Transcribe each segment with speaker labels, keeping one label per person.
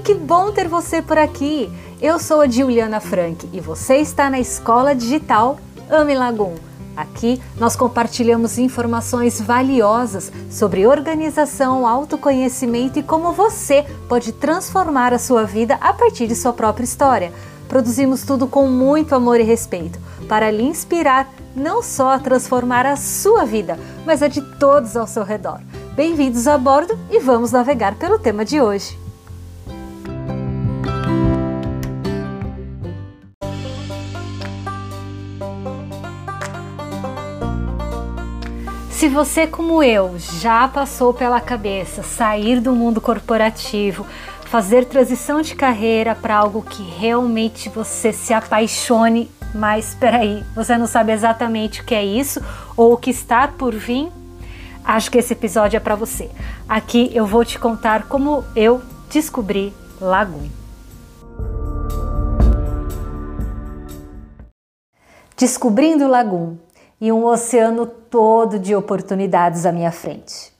Speaker 1: que bom ter você por aqui! Eu sou a Juliana Frank e você está na Escola Digital Ame Lagum. Aqui nós compartilhamos informações valiosas sobre organização, autoconhecimento e como você pode transformar a sua vida a partir de sua própria história. Produzimos tudo com muito amor e respeito para lhe inspirar não só a transformar a sua vida, mas a de todos ao seu redor. Bem-vindos a bordo e vamos navegar pelo tema de hoje. Se você, como eu, já passou pela cabeça sair do mundo corporativo, fazer transição de carreira para algo que realmente você se apaixone, mas espera aí, você não sabe exatamente o que é isso ou o que está por vir? Acho que esse episódio é para você. Aqui eu vou te contar como eu descobri Lagoon. Descobrindo Lagoon e um oceano todo de oportunidades à minha frente.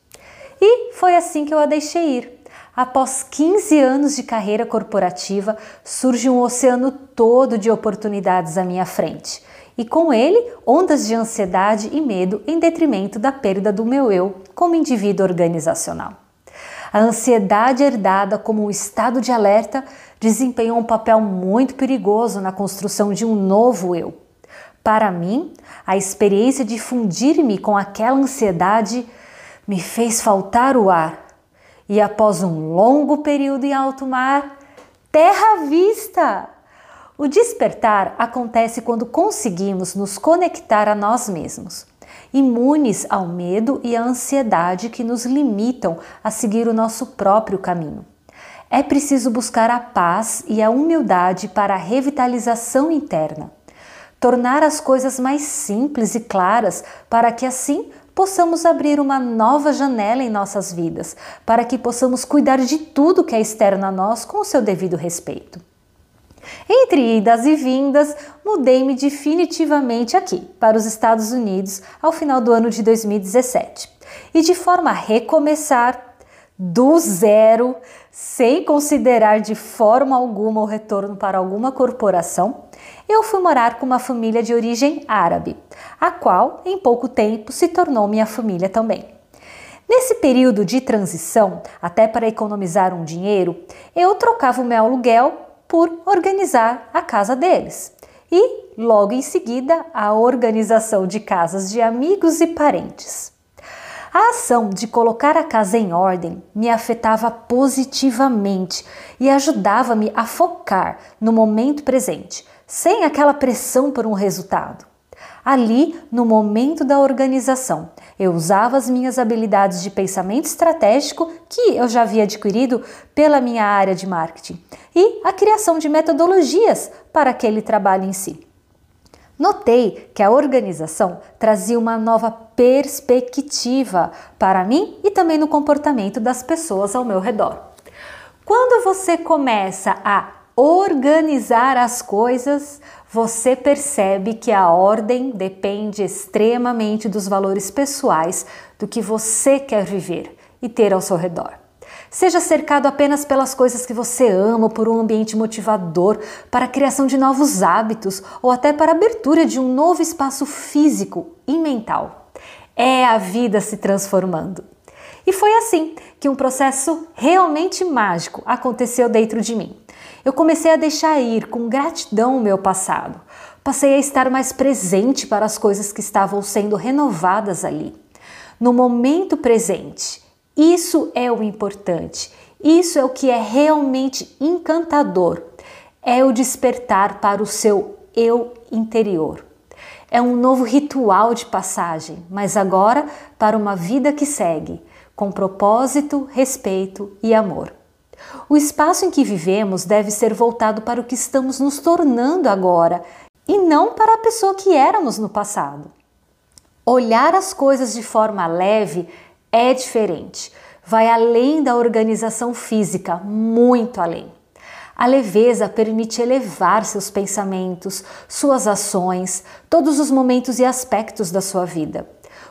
Speaker 1: E foi assim que eu a deixei ir. Após 15 anos de carreira corporativa, surge um oceano todo de oportunidades à minha frente e com ele ondas de ansiedade e medo em detrimento da perda do meu eu como indivíduo organizacional. A ansiedade herdada como um estado de alerta desempenhou um papel muito perigoso na construção de um novo eu. Para mim, a experiência de fundir-me com aquela ansiedade me fez faltar o ar. E após um longo período em alto mar, terra à vista! O despertar acontece quando conseguimos nos conectar a nós mesmos, imunes ao medo e à ansiedade que nos limitam a seguir o nosso próprio caminho. É preciso buscar a paz e a humildade para a revitalização interna. Tornar as coisas mais simples e claras para que assim possamos abrir uma nova janela em nossas vidas, para que possamos cuidar de tudo que é externo a nós com o seu devido respeito. Entre idas e vindas, mudei-me definitivamente aqui, para os Estados Unidos, ao final do ano de 2017. E de forma a recomeçar do zero, sem considerar de forma alguma o retorno para alguma corporação, eu fui morar com uma família de origem árabe, a qual em pouco tempo se tornou minha família também. Nesse período de transição, até para economizar um dinheiro, eu trocava o meu aluguel por organizar a casa deles. E, logo em seguida, a organização de casas de amigos e parentes. A ação de colocar a casa em ordem me afetava positivamente e ajudava-me a focar no momento presente, sem aquela pressão por um resultado. Ali, no momento da organização, eu usava as minhas habilidades de pensamento estratégico que eu já havia adquirido pela minha área de marketing e a criação de metodologias para aquele trabalho em si. Notei que a organização trazia uma nova perspectiva para mim e também no comportamento das pessoas ao meu redor. Quando você começa a organizar as coisas, você percebe que a ordem depende extremamente dos valores pessoais do que você quer viver e ter ao seu redor. Seja cercado apenas pelas coisas que você ama, por um ambiente motivador, para a criação de novos hábitos ou até para a abertura de um novo espaço físico e mental. É a vida se transformando. E foi assim que um processo realmente mágico aconteceu dentro de mim. Eu comecei a deixar ir com gratidão o meu passado. Passei a estar mais presente para as coisas que estavam sendo renovadas ali. No momento presente, isso é o importante. Isso é o que é realmente encantador. É o despertar para o seu eu interior. É um novo ritual de passagem, mas agora para uma vida que segue, com propósito, respeito e amor. O espaço em que vivemos deve ser voltado para o que estamos nos tornando agora e não para a pessoa que éramos no passado. Olhar as coisas de forma leve é diferente, vai além da organização física, muito além. A leveza permite elevar seus pensamentos, suas ações, todos os momentos e aspectos da sua vida.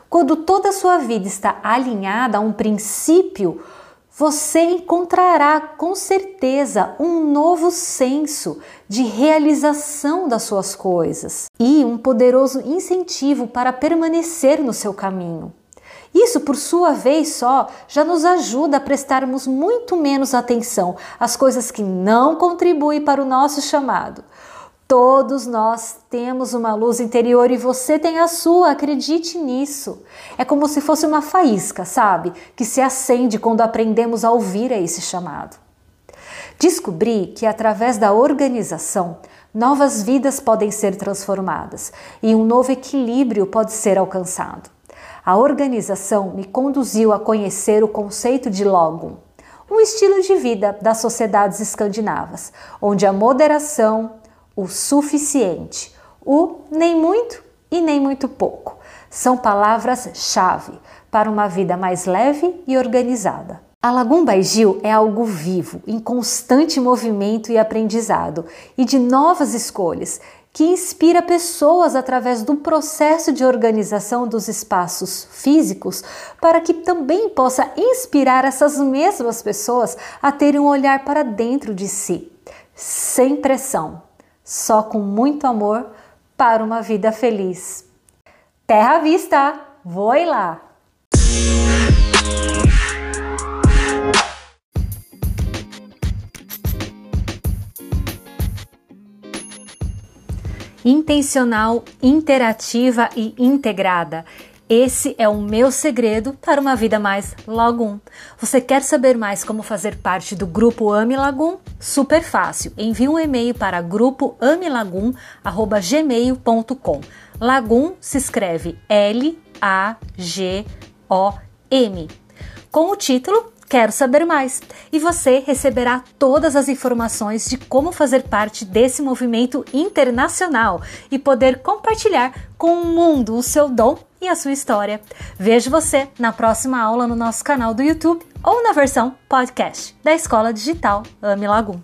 Speaker 1: Quando toda a sua vida está alinhada a um princípio, você encontrará com certeza um novo senso de realização das suas coisas e um poderoso incentivo para permanecer no seu caminho. Isso, por sua vez só, já nos ajuda a prestarmos muito menos atenção às coisas que não contribuem para o nosso chamado. Todos nós temos uma luz interior e você tem a sua, acredite nisso. É como se fosse uma faísca, sabe? Que se acende quando aprendemos a ouvir a esse chamado. Descobri que através da organização, novas vidas podem ser transformadas e um novo equilíbrio pode ser alcançado. A organização me conduziu a conhecer o conceito de Logum, um estilo de vida das sociedades escandinavas, onde a moderação, o suficiente, o nem muito e nem muito pouco são palavras-chave para uma vida mais leve e organizada. A Lagum Baigil é algo vivo, em constante movimento e aprendizado, e de novas escolhas, que inspira pessoas através do processo de organização dos espaços físicos, para que também possa inspirar essas mesmas pessoas a terem um olhar para dentro de si, sem pressão, só com muito amor para uma vida feliz. Terra à vista! Voe lá! Intencional, interativa e integrada. Esse é o meu segredo para uma vida mais Lagum. Você quer saber mais como fazer parte do grupo Ame Lagum? Super fácil. Envie um e-mail para grupoamelagum@gmail.com. Lagum se escreve L A G O M. Com o título Quero saber mais! E você receberá todas as informações de como fazer parte desse movimento internacional e poder compartilhar com o mundo o seu dom e a sua história. Vejo você na próxima aula no nosso canal do YouTube ou na versão podcast da Escola Digital Ame Lagum.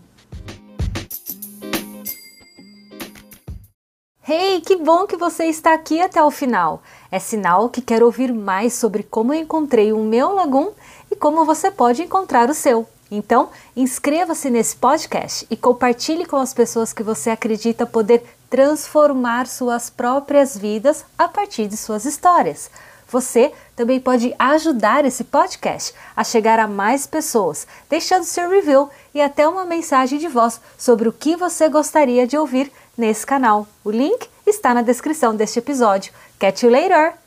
Speaker 1: Hey, que bom que você está aqui até o final! É sinal que quer ouvir mais sobre como eu encontrei o meu Lagum e como você pode encontrar o seu. Então, inscreva-se nesse podcast e compartilhe com as pessoas que você acredita poder transformar suas próprias vidas a partir de suas histórias. Você também pode ajudar esse podcast a chegar a mais pessoas, deixando seu review e até uma mensagem de voz sobre o que você gostaria de ouvir nesse canal. O link está na descrição deste episódio. Catch you later!